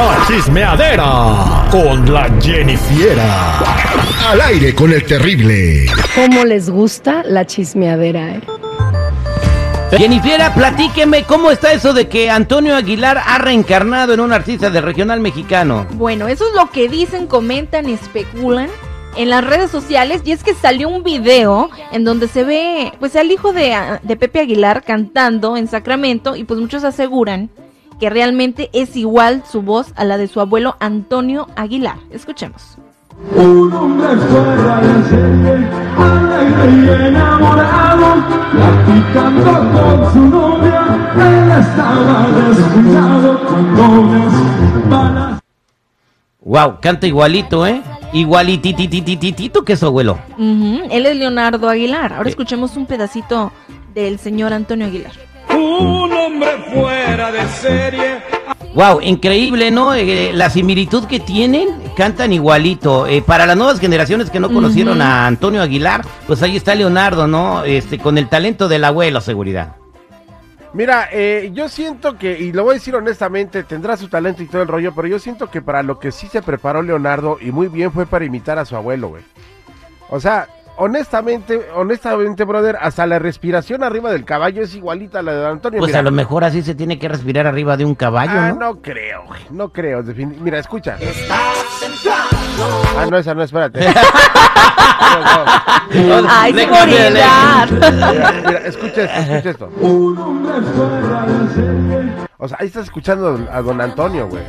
La chismeadera con la Jennifiera. Al aire con el terrible. ¿Cómo les gusta la chismeadera, eh? Jennifiera, platíqueme cómo está eso de que Antonio Aguilar ha reencarnado en un artista del regional mexicano. Bueno, eso es lo que dicen, comentan, especulan en las redes sociales y es que salió un video en donde se ve pues al hijo de, de Pepe Aguilar cantando en Sacramento y pues muchos aseguran que realmente es igual su voz a la de su abuelo Antonio Aguilar. Escuchemos. Un hombre fuera de serie, alegre y enamorado, platicando con su novia, él estaba descuidado con las balas. Wow, canta igualito, ¿eh? Igualitititititito que su abuelo. Él es Leonardo Aguilar. Ahora escuchemos un pedacito del señor Antonio Aguilar. Un hombre fuera de serie, Wow, increíble, ¿no? Eh, la similitud que tienen, cantan igualito. Eh, para las nuevas generaciones que no conocieron a Antonio Aguilar, pues ahí está Leonardo, ¿no? Este, con el talento del abuelo, seguridad. Mira, eh, yo siento que, y lo voy a decir honestamente, tendrá su talento y todo el rollo, pero yo siento que para lo que sí se preparó Leonardo, y muy bien, fue para imitar a su abuelo, güey. O sea, honestamente, honestamente, brother, hasta la respiración arriba del caballo es igualita a la de Antonio. Pues mira. a lo mejor así se tiene que respirar arriba de un caballo, Ah, ¿no? no creo, güey, no creo. Mira, escucha. Ah, no, esa no, espérate. No, no. ¡Ay, seguridad! Mira, mira, escucha esto, escucha esto. O sea, ahí estás escuchando a don Antonio, güey.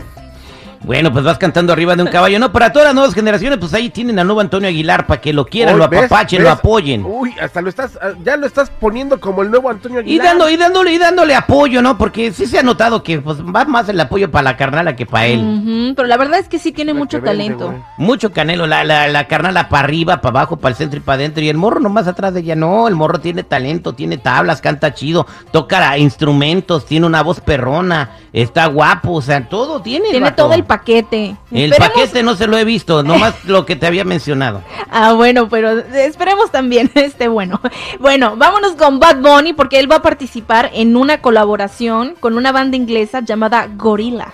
Bueno, pues vas cantando arriba de un caballo. No, para todas las nuevas generaciones, pues ahí tienen a nuevo Antonio Aguilar para que lo quieran, Uy, lo apapachen, ¿ves? lo apoyen. Uy, hasta lo estás, ah, ya lo estás poniendo como el nuevo Antonio Y, Aguilar. dando, y dándole, y dándole apoyo, ¿no? Porque sí se ha notado que pues, va más el apoyo para la carnala que para él. Pero la verdad es que sí tiene La mucho vende, talento. güey. Mucho canelo, la, la, la carnala para arriba, para abajo, para el centro y para adentro. Y el morro nomás atrás de ella, no, el morro tiene talento, tiene tablas, canta chido, toca instrumentos, tiene una voz perrona, está guapo, o sea, todo tiene. Tiene todo el paquete. El Esperemos- paquete no se lo he visto, nomás lo que te había mencionado. Ah, bueno, pero esperemos también este bueno. Bueno, vámonos con Bad Bunny porque él va a participar en una colaboración con una banda inglesa llamada Gorillaz.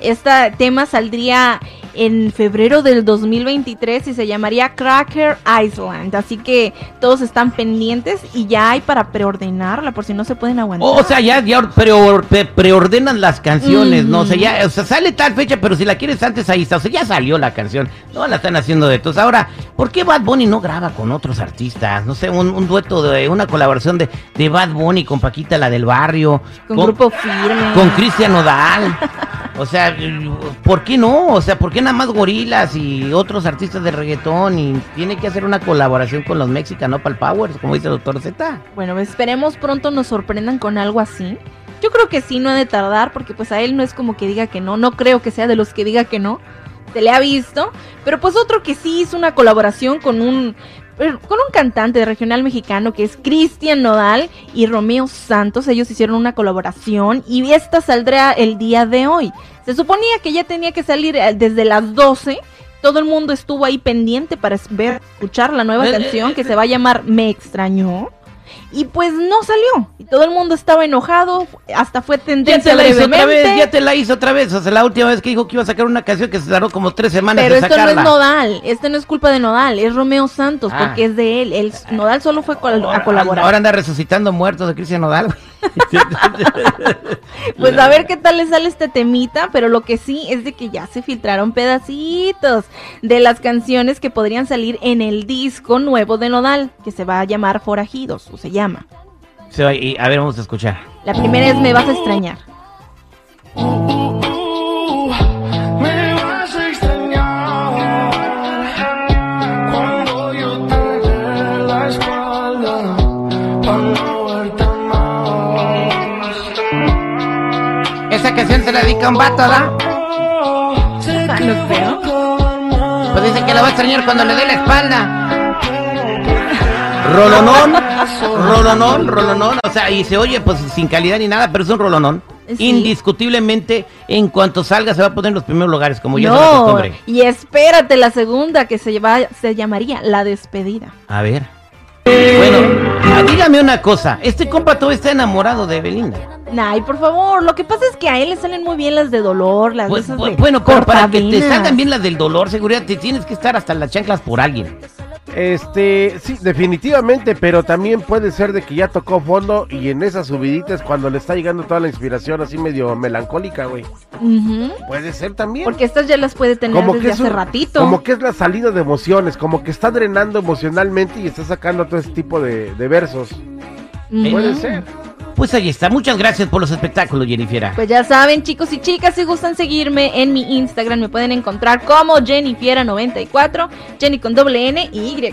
Este tema saldría en febrero del 2023 y se llamaría Cracker Island. Así que todos están pendientes y ya hay para preordenarla por si no se pueden aguantar. O sea, ya, ya preo- pre- preordenan las canciones, ¿no? O sea, ya, o sea, sale tal fecha, pero si la quieres antes, ahí está. O sea, ya salió la canción. No la están haciendo de todos. Ahora, ¿por qué Bad Bunny no graba con otros artistas? No sé, un, un dueto de una colaboración de, de Bad Bunny con Paquita, la del barrio. con grupo firme. Con Cristian Nodal. O sea, ¿por qué no? O sea, ¿por qué nada más gorilas y otros artistas de reggaetón? Y tiene que hacer una colaboración con los Mexican Opal Powers, como dice el doctor Z. Bueno, esperemos pronto nos sorprendan con algo así. Yo creo que sí, no ha de tardar, porque pues a él no es como que diga que no, no creo que sea de los que diga que no. Se le ha visto, pero pues otro que sí hizo una colaboración con un con un cantante de regional mexicano que es Cristian Nodal y Romeo Santos. Ellos hicieron una colaboración y esta saldrá el día de hoy. Se suponía que ya tenía que salir eh, desde las 12. Todo el mundo estuvo ahí pendiente para ver, escuchar la nueva Eh, canción eh, que se va a llamar Me extrañó. Y pues no salió. Y todo el mundo estaba enojado. Hasta fue Ya tendencia te la hizo otra vez, ya te la hizo otra vez. O sea, la última vez que dijo que iba a sacar una canción que se tardó como tres semanas Pero de esto no es Nodal. Este no es culpa de Nodal. Es Romeo Santos. Ah. Porque es de él. él Nodal solo fue col- a colaborar. Ahora anda resucitando muertos de Cristian Nodal. Pues a ver qué tal le sale este temita, pero lo que sí es de que ya se filtraron pedacitos de las canciones que podrían salir en el disco nuevo de Nodal, que se va a llamar Forajidos, o se llama. Se va, y- a ver, vamos a escuchar. La primera es Me vas a extrañar. Esa canción se la dedica a un vato, ¿verdad? Ah, no creo. Pues dice que la va a extrañar cuando le dé la espalda. Rolonón, rolonón, rolonón. O sea, y se oye pues sin calidad ni nada, pero es un rolonón. Sí. Indiscutiblemente, en cuanto salga, se va a poner en los primeros lugares, como ya es la No, costumbre. y espérate la segunda que se, lleva, se llamaría La Despedida. A ver. Bueno, ah, dígame una cosa. Este compa todo está enamorado de Belinda. Ay, por favor, lo que pasa es que a él le salen muy bien las de dolor, las esas bu- de bueno, pero para que te salgan bien las del dolor, seguridad, te tienes que estar hasta las chanclas por alguien. Este, sí, definitivamente, pero también puede ser de que ya tocó fondo y en esas subiditas cuando le está llegando toda la inspiración así medio melancólica, güey. Puede ser también. Porque estas ya las puede tener desde es hace un- ratito. Como que es la salida de emociones, como que está drenando emocionalmente y está sacando todo ese tipo de, de versos. Puede ser. Pues ahí está. Muchas gracias por los espectáculos, Jennifer. Pues ya saben, chicos y chicas, si gustan seguirme en mi Instagram, me pueden encontrar como Jennifiera94, Jenny con doble N y Y.